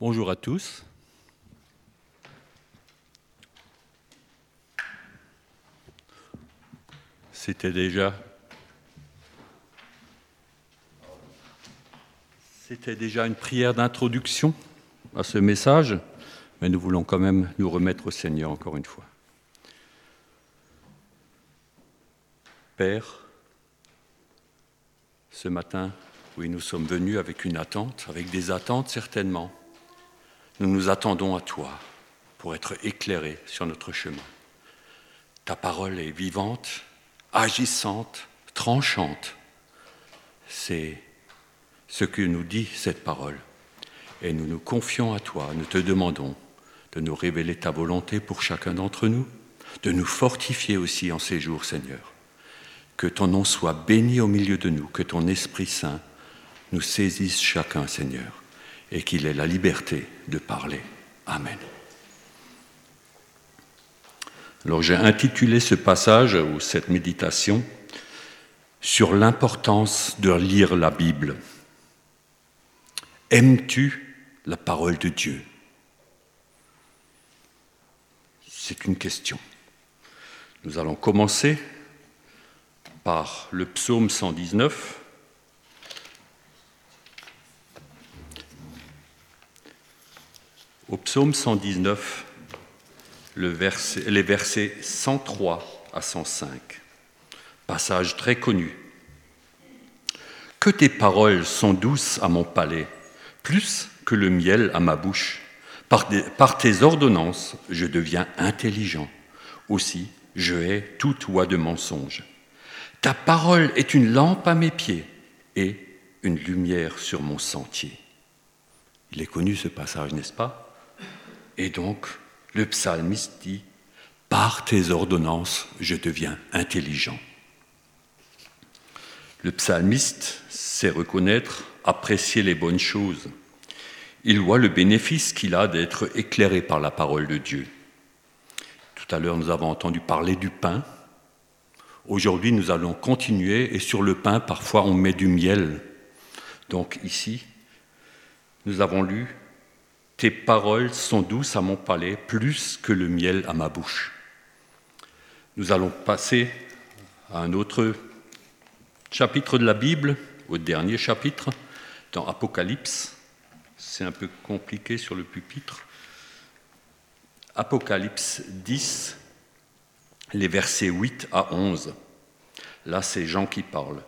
Bonjour à tous. C'était déjà déjà une prière d'introduction à ce message, mais nous voulons quand même nous remettre au Seigneur encore une fois. Père, ce matin, oui, nous sommes venus avec une attente, avec des attentes certainement. Nous nous attendons à toi pour être éclairés sur notre chemin. Ta parole est vivante, agissante, tranchante. C'est ce que nous dit cette parole. Et nous nous confions à toi, nous te demandons de nous révéler ta volonté pour chacun d'entre nous, de nous fortifier aussi en ces jours, Seigneur. Que ton nom soit béni au milieu de nous, que ton Esprit Saint nous saisisse chacun, Seigneur, et qu'il ait la liberté de parler. Amen. Alors j'ai intitulé ce passage ou cette méditation sur l'importance de lire la Bible. Aimes-tu la parole de Dieu? C'est une question. Nous allons commencer par le psaume 119. Au psaume 119, le les versets 103 à 105, passage très connu. Que tes paroles sont douces à mon palais, plus que le miel à ma bouche. Par, tes ordonnances, je deviens intelligent. Aussi, je hais toute voix de mensonge. Ta parole est une lampe à mes pieds et une lumière sur mon sentier. Il est connu ce passage, n'est-ce pas? Et donc, le psalmiste dit, Par tes ordonnances, je deviens intelligent. Le psalmiste sait reconnaître, apprécier les bonnes choses. Il voit le bénéfice qu'il a d'être éclairé par la parole de Dieu. Tout à l'heure, nous avons entendu parler du pain. Aujourd'hui, nous allons continuer et sur le pain, parfois, on met du miel. Donc ici, nous avons lu Tes paroles sont douces à mon palais, plus que le miel à ma bouche. Nous allons passer à un autre chapitre de la Bible, au dernier chapitre, dans Apocalypse. C'est un peu compliqué sur le pupitre. Apocalypse 10, les versets 8 à 11. Là, c'est Jean qui parle.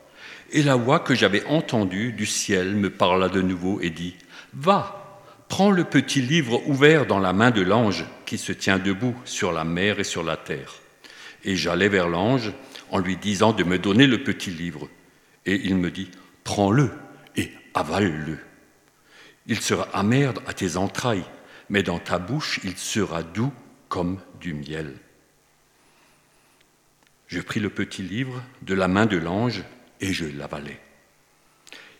Et la voix que j'avais entendue du ciel me parla de nouveau et dit, Va, prends le petit livre ouvert dans la main de l'ange qui se tient debout sur la mer et sur la terre. Et j'allai vers l'ange en lui disant de me donner le petit livre. Et il me dit, Prends-le et avale-le. Il sera amer à tes entrailles, mais dans ta bouche il sera doux comme du miel. Je pris le petit livre de la main de l'ange et je l'avalai.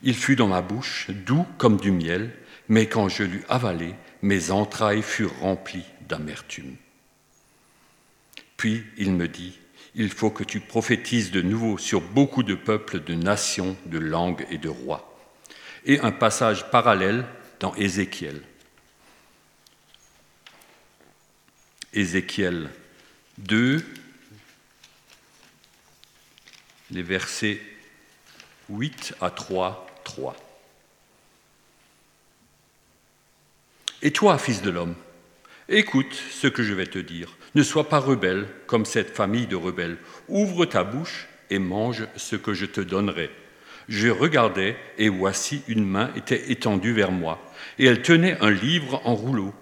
Il fut dans ma bouche doux comme du miel, mais quand je l'eus avalé, mes entrailles furent remplies d'amertume. Puis il me dit, il faut que tu prophétises de nouveau sur beaucoup de peuples, de nations, de langues et de rois. Et un passage parallèle dans Ézéchiel. Ézéchiel 2, les versets 8 à 3, 3. Et toi, fils de l'homme, écoute ce que je vais te dire. Ne sois pas rebelle comme cette famille de rebelles. Ouvre ta bouche et mange ce que je te donnerai. Je regardais et voici une main était étendue vers moi et elle tenait un livre en rouleau.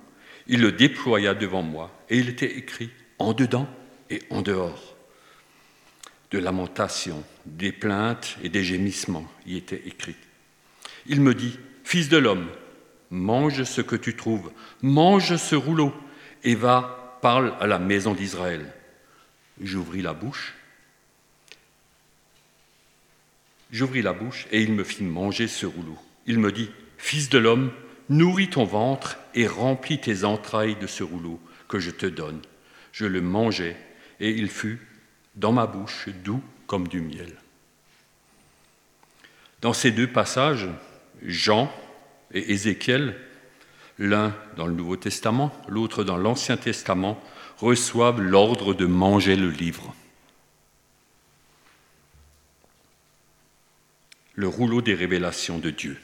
Il le déploya devant moi et il était écrit en dedans et en dehors de lamentations, des plaintes et des gémissements y étaient écrits. Il me dit, Fils de l'homme, mange ce que tu trouves, mange ce rouleau, et va, parle à la maison d'Israël. J'ouvris la bouche. J'ouvris la bouche et il me fit manger ce rouleau. Il me dit, Fils de l'homme, nourris ton ventre et remplis tes entrailles de ce rouleau que je te donne. Je le mangeai et il fut dans ma bouche, doux comme du miel. Dans ces deux passages, Jean et Ézéchiel l'un dans le Nouveau Testament, l'autre dans l'Ancien Testament, reçoivent l'ordre de manger le livre. Le rouleau des révélations de Dieu.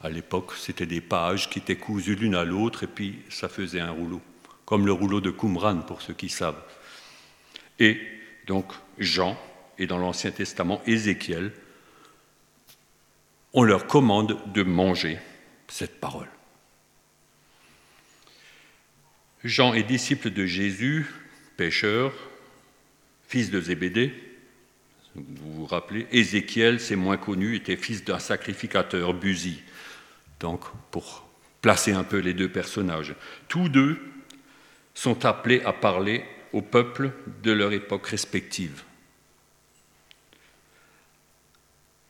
À l'époque, c'était des pages qui étaient cousues l'une à l'autre et puis ça faisait un rouleau, comme le rouleau de Qumran pour ceux qui savent. Et donc Jean et dans l'Ancien Testament Ézéchiel, on leur commande de manger cette parole. Jean est disciple de Jésus, pêcheur, fils de Zébédée. Vous vous rappelez, Ézéchiel, c'est moins connu, était fils d'un sacrificateur, Buzi. Donc, pour placer un peu les deux personnages, tous deux sont appelés à parler au peuple de leur époque respective.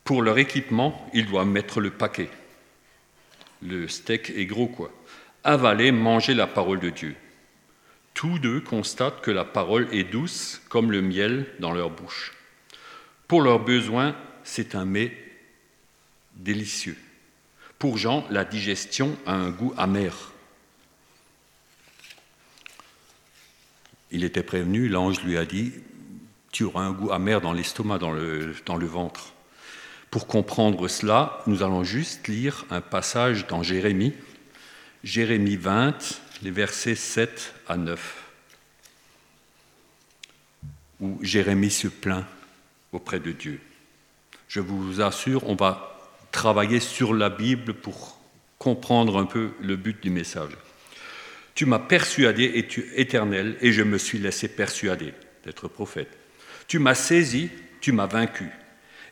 Pour leur équipement, ils doivent mettre le paquet. Le steak est gros, quoi. Avaler, manger la parole de Dieu. Tous deux constatent que la parole est douce comme le miel dans leur bouche. Pour leurs besoins, c'est un mets délicieux. Pour Jean, la digestion a un goût amer. Il était prévenu, l'ange lui a dit, tu auras un goût amer dans l'estomac, dans le, dans le ventre. Pour comprendre cela, nous allons juste lire un passage dans Jérémie, Jérémie 20, les versets 7 à 9, où Jérémie se plaint auprès de Dieu. Je vous assure, on va travailler sur la Bible pour comprendre un peu le but du message. Tu m'as persuadé, et tu éternel, et je me suis laissé persuader d'être prophète. Tu m'as saisi, tu m'as vaincu,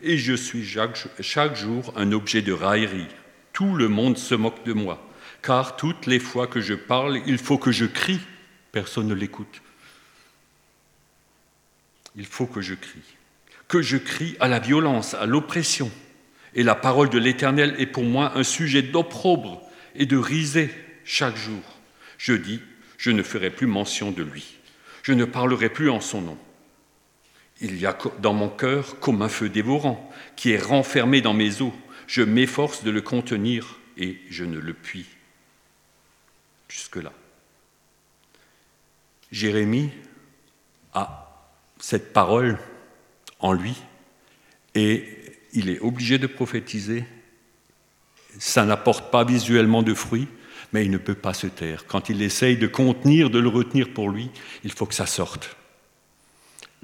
et je suis chaque, jour un objet de raillerie. Tout le monde se moque de moi car toutes les fois que je parle, il faut que je crie. Personne ne l'écoute. Il faut que je crie. Que je crie à la violence, à l'oppression. Et la parole de l'Éternel est pour moi un sujet d'opprobre et de risée chaque jour. Je dis, je ne ferai plus mention de lui. Je ne parlerai plus en son nom. Il y a dans mon cœur comme un feu dévorant qui est renfermé dans mes os. Je m'efforce de le contenir et je ne le puis jusque-là. Jérémie a cette parole en lui et il est obligé de prophétiser. Ça n'apporte pas visuellement de fruits, mais il ne peut pas se taire. Quand il essaye de contenir, de le retenir pour lui, il faut que ça sorte.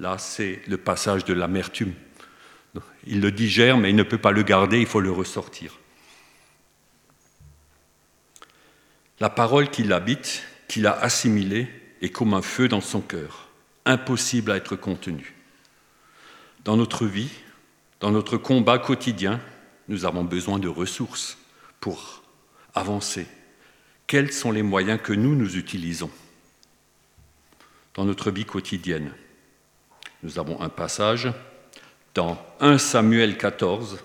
Là, c'est le passage de l'amertume. Il le digère, mais il ne peut pas le garder, il faut le ressortir. La parole qui l'habite, qu'il a assimilée, est comme un feu dans son cœur, impossible à être contenu. Dans notre vie, dans notre combat quotidien, nous avons besoin de ressources pour avancer. Quels sont les moyens que nous, nous utilisons dans notre vie quotidienne? Nous avons un passage dans 1 Samuel 14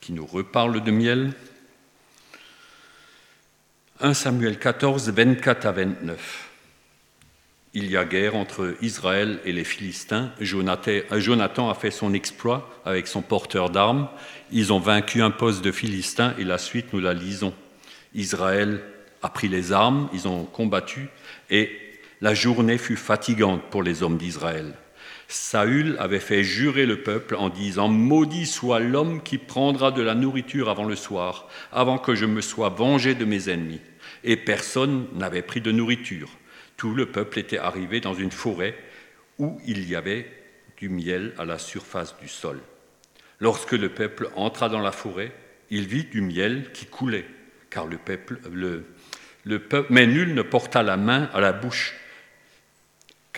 qui nous reparle de miel. 1 Samuel 14, 24 à 29. Il y a guerre entre Israël et les Philistins. Jonathan a fait son exploit avec son porteur d'armes. Ils ont vaincu un poste de Philistins et la suite, nous la lisons. Israël a pris les armes, ils ont combattu et la journée fut fatigante pour les hommes d'Israël. Saül avait fait jurer le peuple en disant Maudit soit l'homme qui prendra de la nourriture avant le soir, avant que je me sois vengé de mes ennemis. Et personne n'avait pris de nourriture. Tout le peuple était arrivé dans une forêt où il y avait du miel à la surface du sol. Lorsque le peuple entra dans la forêt, il vit du miel qui coulait, car le peuple, le, le peuple, mais nul ne porta la main à la bouche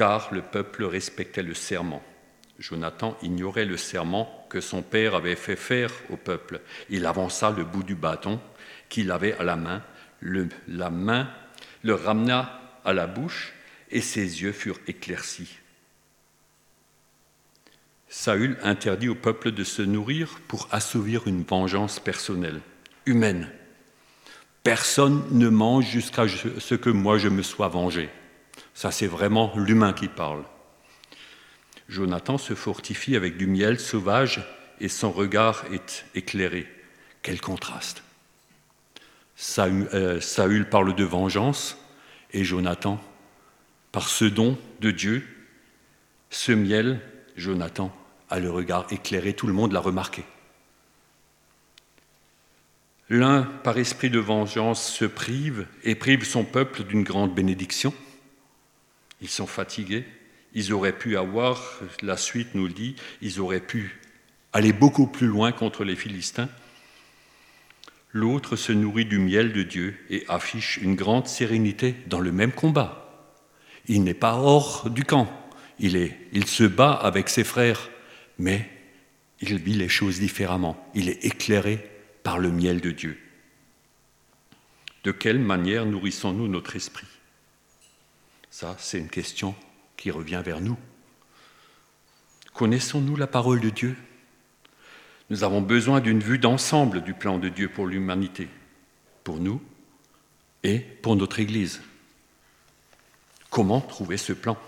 car le peuple respectait le serment. Jonathan ignorait le serment que son père avait fait faire au peuple. Il avança le bout du bâton qu'il avait à la main, le, la main le ramena à la bouche et ses yeux furent éclaircis. Saül interdit au peuple de se nourrir pour assouvir une vengeance personnelle, humaine. Personne ne mange jusqu'à ce que moi je me sois vengé. Ça, c'est vraiment l'humain qui parle. Jonathan se fortifie avec du miel sauvage et son regard est éclairé. Quel contraste euh, Saül parle de vengeance et Jonathan par ce don de Dieu, ce miel, Jonathan a le regard éclairé, tout le monde l'a remarqué. L'un, par esprit de vengeance, se prive et prive son peuple d'une grande bénédiction. Ils sont fatigués. Ils auraient pu avoir, la suite nous le dit, ils auraient pu aller beaucoup plus loin contre les Philistins. L'autre se nourrit du miel de Dieu et affiche une grande sérénité dans le même combat. Il n'est pas hors du camp. Il, est, il se bat avec ses frères, mais il vit les choses différemment. Il est éclairé par le miel de Dieu. De quelle manière nourrissons-nous notre esprit? Ça, c'est une question qui revient vers nous. Connaissons-nous la parole de Dieu? Nous avons besoin d'une vue d'ensemble du plan de Dieu pour l'humanité, pour nous et pour notre Église. Comment trouver ce plan?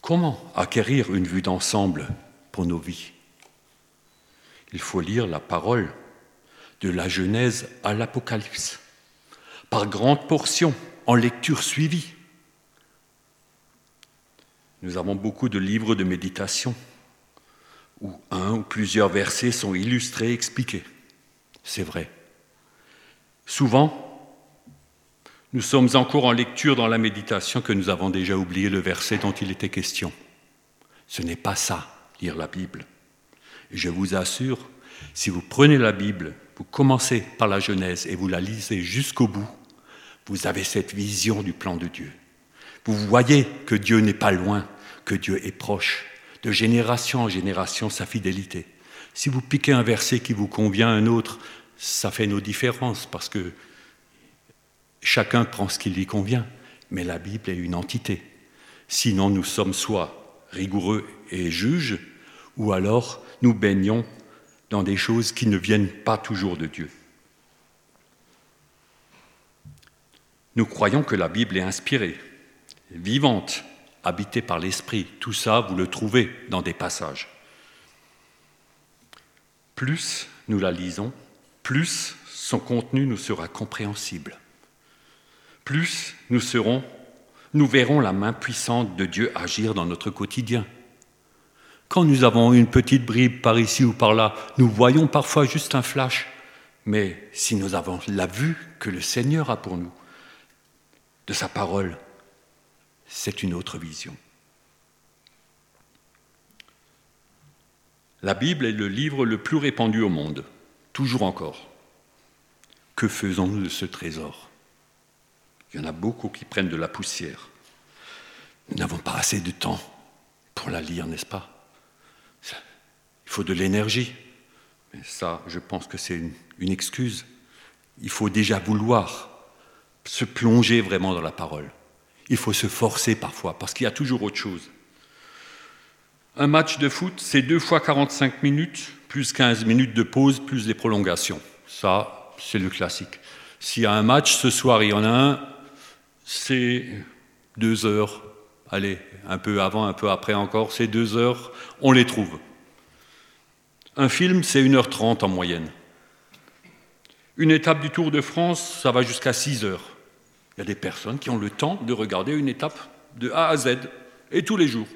Comment acquérir une vue d'ensemble pour nos vies? Il faut lire la parole de la Genèse à l'Apocalypse, par grandes portions, en lecture suivie. Nous avons beaucoup de livres de méditation où un ou plusieurs versets sont illustrés, expliqués. C'est vrai. Souvent, nous sommes encore en lecture dans la méditation que nous avons déjà oublié le verset dont il était question. Ce n'est pas ça, lire la Bible. Et je vous assure, si vous prenez la Bible vous commencez par la Genèse et vous la lisez jusqu'au bout, vous avez cette vision du plan de Dieu. Vous voyez que Dieu n'est pas loin, que Dieu est proche, de génération en génération sa fidélité. Si vous piquez un verset qui vous convient, un autre, ça fait nos différences parce que chacun prend ce qui lui convient. Mais la Bible est une entité. Sinon, nous sommes soit rigoureux et juges, ou alors nous baignons dans des choses qui ne viennent pas toujours de Dieu. Nous croyons que la Bible est inspirée, vivante, habitée par l'Esprit. Tout ça, vous le trouvez dans des passages. Plus nous la lisons, plus son contenu nous sera compréhensible. Plus nous serons, nous verrons la main puissante de Dieu agir dans notre quotidien. Quand nous avons une petite bribe par ici ou par là, nous voyons parfois juste un flash. Mais si nous avons la vue que le Seigneur a pour nous, de sa parole, c'est une autre vision. La Bible est le livre le plus répandu au monde, toujours encore. Que faisons-nous de ce trésor? Il y en a beaucoup qui prennent de la poussière. Nous n'avons pas assez de temps pour la lire, n'est-ce pas? Il faut de l'énergie. Mais ça, je pense que c'est une, excuse. Il faut déjà vouloir se plonger vraiment dans la parole. Il faut se forcer parfois, parce qu'il y a toujours autre chose. Un match de foot, c'est deux fois 45 minutes, plus 15 minutes de pause, plus les prolongations. Ça, c'est le classique. S'il y a un match ce soir, il y en a un, c'est deux heures. Allez, un peu avant, un peu après encore, c'est deux heures, on les trouve. Un film, c'est 1h30 en moyenne. Une étape du Tour de France, ça va jusqu'à 6 heures. Il y a des personnes qui ont le temps de regarder une étape de A à Z, et tous les jours.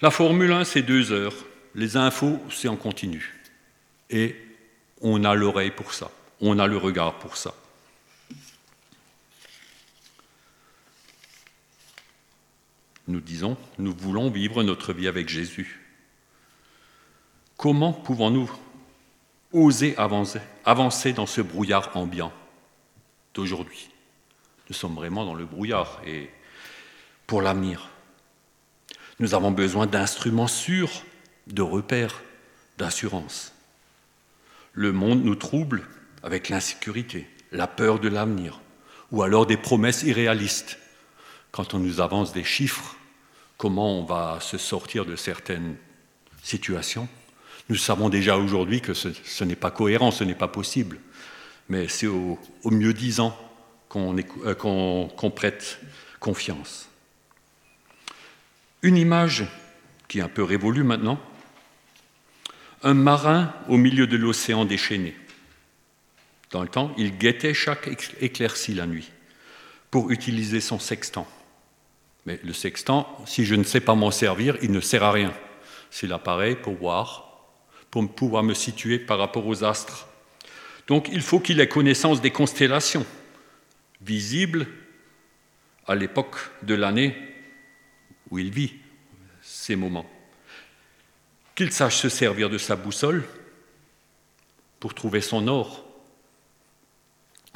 La Formule 1, c'est 2 heures. Les infos, c'est en continu. Et on a l'oreille pour ça, on a le regard pour ça. Nous disons, nous voulons vivre notre vie avec Jésus. Comment pouvons-nous oser avancer, dans ce brouillard ambiant? D'aujourd'hui Nous sommes vraiment dans le brouillard et pour l'avenir. Nous avons besoin d'instruments sûrs, de repères, d'assurance. Le monde nous trouble avec l'insécurité, la peur de l'avenir, ou alors des promesses irréalistes. Quand on nous avance des chiffres, comment on va se sortir de certaines situations? Nous savons déjà aujourd'hui que ce, n'est pas cohérent, ce n'est pas possible. Mais c'est au, mieux disant euh, qu'on prête confiance. Une image qui est un peu révolue maintenant. Un marin au milieu de l'océan déchaîné. dans le temps, il guettait chaque éclaircie la nuit pour utiliser son sextant. Mais le sextant, si je ne sais pas m'en servir, il ne sert à rien. C'est l'appareil pour voir, pour pouvoir me situer par rapport aux astres. Donc il faut qu'il ait connaissance des constellations, visibles à l'époque de l'année où il vit ces moments. Qu'il sache se servir de sa boussole pour trouver son or.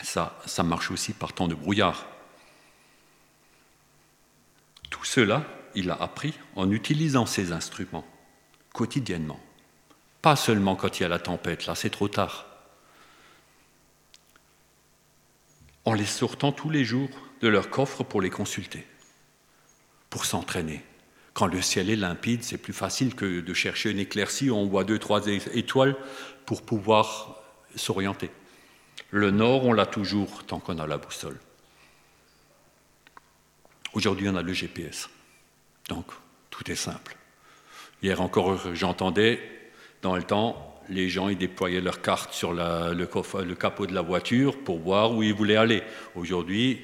Ça, marche aussi par temps de brouillard. Tout cela, il a appris en utilisant ces instruments quotidiennement. Pas seulement quand il y a la tempête, là c'est trop tard. En les sortant tous les jours de leur coffre pour les consulter, pour s'entraîner. Quand le ciel est limpide, c'est plus facile que de chercher une éclaircie où on voit deux, trois étoiles pour pouvoir s'orienter. Le nord, on l'a toujours tant qu'on a la boussole. Aujourd'hui, on a le GPS. Donc, tout est simple. Hier encore, j'entendais, dans le temps, les gens ils déployaient leurs cartes sur le, capot de la voiture pour voir où ils voulaient aller. Aujourd'hui,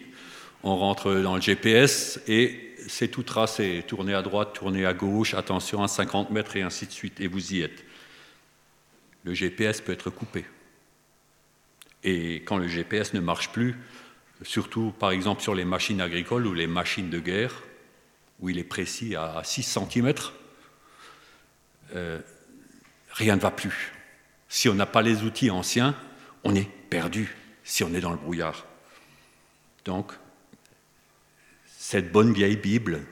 on rentre dans le GPS et c'est tout tracé. Tournez à droite, tournez à gauche, attention à 50 mètres et ainsi de suite, et vous y êtes. Le GPS peut être coupé. Et quand le GPS ne marche plus, surtout par exemple sur les machines agricoles ou les machines de guerre, où il est précis à 6 cm, euh, rien ne va plus. Si on n'a pas les outils anciens, on est perdu si on est dans le brouillard. Donc, cette bonne vieille Bible,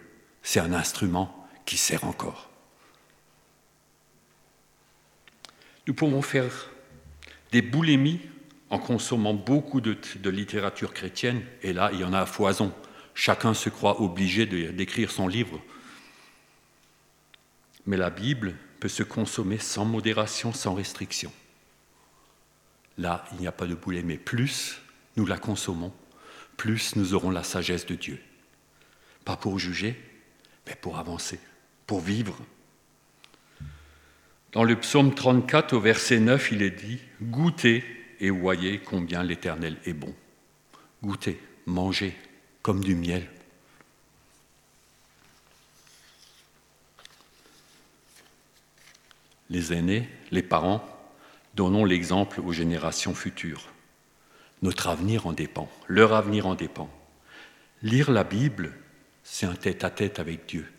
c'est un instrument qui sert encore. Nous pouvons faire des boulémies en consommant beaucoup de, littérature chrétienne, et là, il y en a à foison. Chacun se croit obligé d'écrire son livre. Mais la Bible peut se consommer sans modération, sans restriction. Là, il n'y a pas de boulet, mais plus nous la consommons, plus nous aurons la sagesse de Dieu. Pas pour juger, mais pour avancer, pour vivre. Dans le psaume 34, au verset 9, il est dit Goûtez et voyez combien l'Éternel est bon. Goûtez, mangez comme du miel. Les aînés, les parents, donnons l'exemple aux générations futures. Notre avenir en dépend, leur avenir en dépend. Lire la Bible, c'est un tête-à-tête avec Dieu.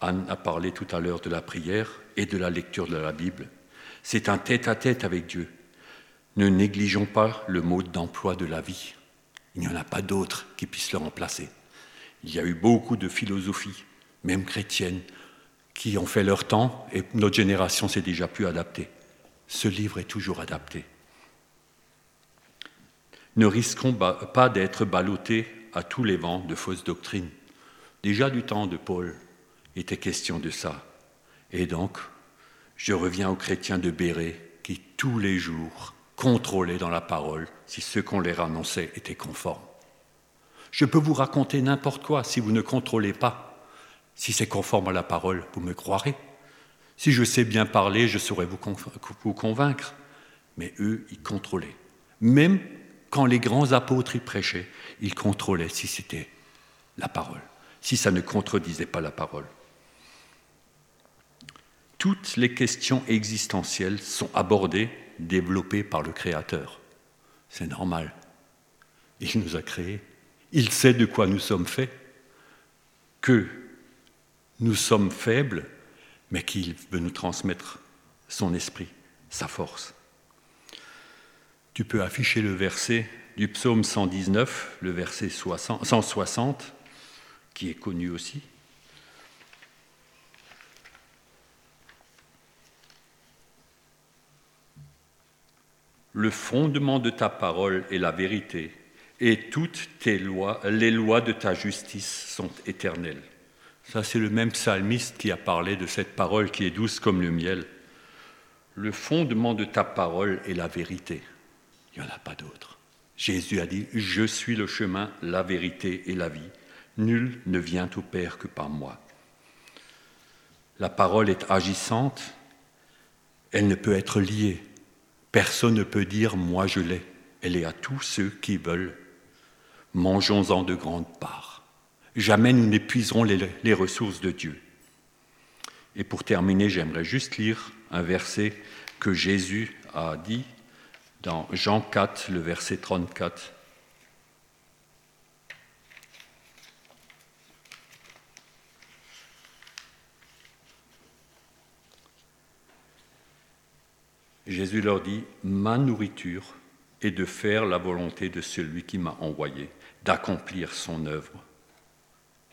Anne a parlé tout à l'heure de la prière et de la lecture de la Bible. C'est un tête à -tête avec Dieu. Ne négligeons pas le mode d'emploi de la vie. Il n'y en a pas d'autre qui puisse le remplacer. Il y a eu beaucoup de philosophies, même chrétiennes, qui ont fait leur temps et notre génération s'est déjà plus adaptée. Ce livre est toujours adapté. Ne risquons pas d'être ballottés à tous les vents de fausses doctrines. Déjà du temps de Paul était question de ça. Et donc, je reviens aux chrétiens de Béret qui tous les jours contrôler dans la parole si ce qu'on leur annonçait était conforme. Je peux vous raconter n'importe quoi si vous ne contrôlez pas. Si c'est conforme à la parole, vous me croirez. Si je sais bien parler, je saurais vous, convaincre. Mais eux, ils contrôlaient. Même quand les grands apôtres y prêchaient, ils contrôlaient si c'était la parole, si ça ne contredisait pas la parole. Toutes les questions existentielles sont abordées développé par le Créateur. C'est normal. Il nous a créés. Il sait de quoi nous sommes faits, que nous sommes faibles, mais qu'il veut nous transmettre son esprit, sa force. Tu peux afficher le verset du psaume 119, le verset 160, qui est connu aussi. Le fondement de ta parole est la vérité, et toutes tes lois, les lois de ta justice sont éternelles. Ça, c'est le même psalmiste qui a parlé de cette parole qui est douce comme le miel. Le fondement de ta parole est la vérité. Il n'y en a pas d'autre. Jésus a dit, je suis le chemin, la vérité et la vie. Nul ne vient au Père que par moi. La parole est agissante, elle ne peut être liée Personne ne peut dire moi je l'ai. elle est à tous ceux qui veulent. Mangeons-en de grandes parts. Jamais nous n'épuiserons les, ressources de Dieu. Et pour terminer, j'aimerais juste lire un verset que Jésus a dit dans Jean 4, le verset 34. Jésus leur dit, ma nourriture est de faire la volonté de celui qui m'a envoyé, d'accomplir son œuvre.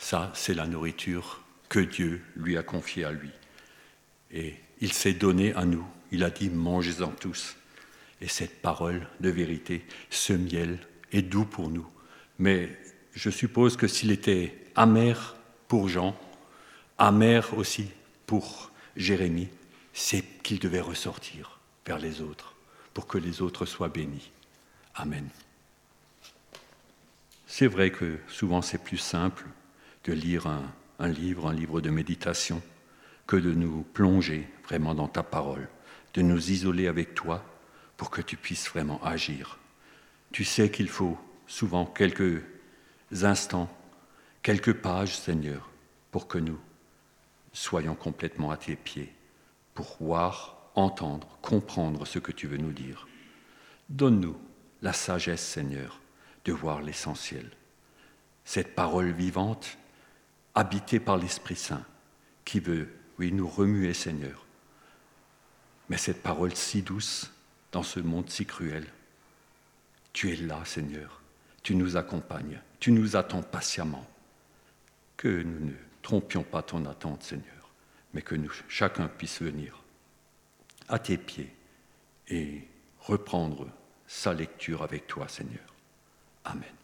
Ça, c'est la nourriture que Dieu lui a confiée à lui. Et il s'est donné à nous. Il a dit, mangez-en tous. Et cette parole de vérité, ce miel, est doux pour nous. Mais je suppose que s'il était amer pour Jean, amer aussi pour Jérémie, c'est qu'il devait ressortir vers les autres, pour que les autres soient bénis. Amen. C'est vrai que souvent c'est plus simple de lire un, un, livre, un livre de méditation, que de nous plonger vraiment dans ta parole, de nous isoler avec toi pour que tu puisses vraiment agir. Tu sais qu'il faut souvent quelques instants, quelques pages, Seigneur, pour que nous soyons complètement à tes pieds, pour voir entendre, comprendre ce que tu veux nous dire. Donne-nous la sagesse, Seigneur, de voir l'essentiel. Cette parole vivante, habitée par l'Esprit Saint, qui veut, oui, nous remuer, Seigneur. Mais cette parole si douce dans ce monde si cruel, tu es là, Seigneur. Tu nous accompagnes, tu nous attends patiemment. Que nous ne trompions pas ton attente, Seigneur, mais que chacun puisse venir à tes pieds et reprendre sa lecture avec toi, Seigneur. Amen.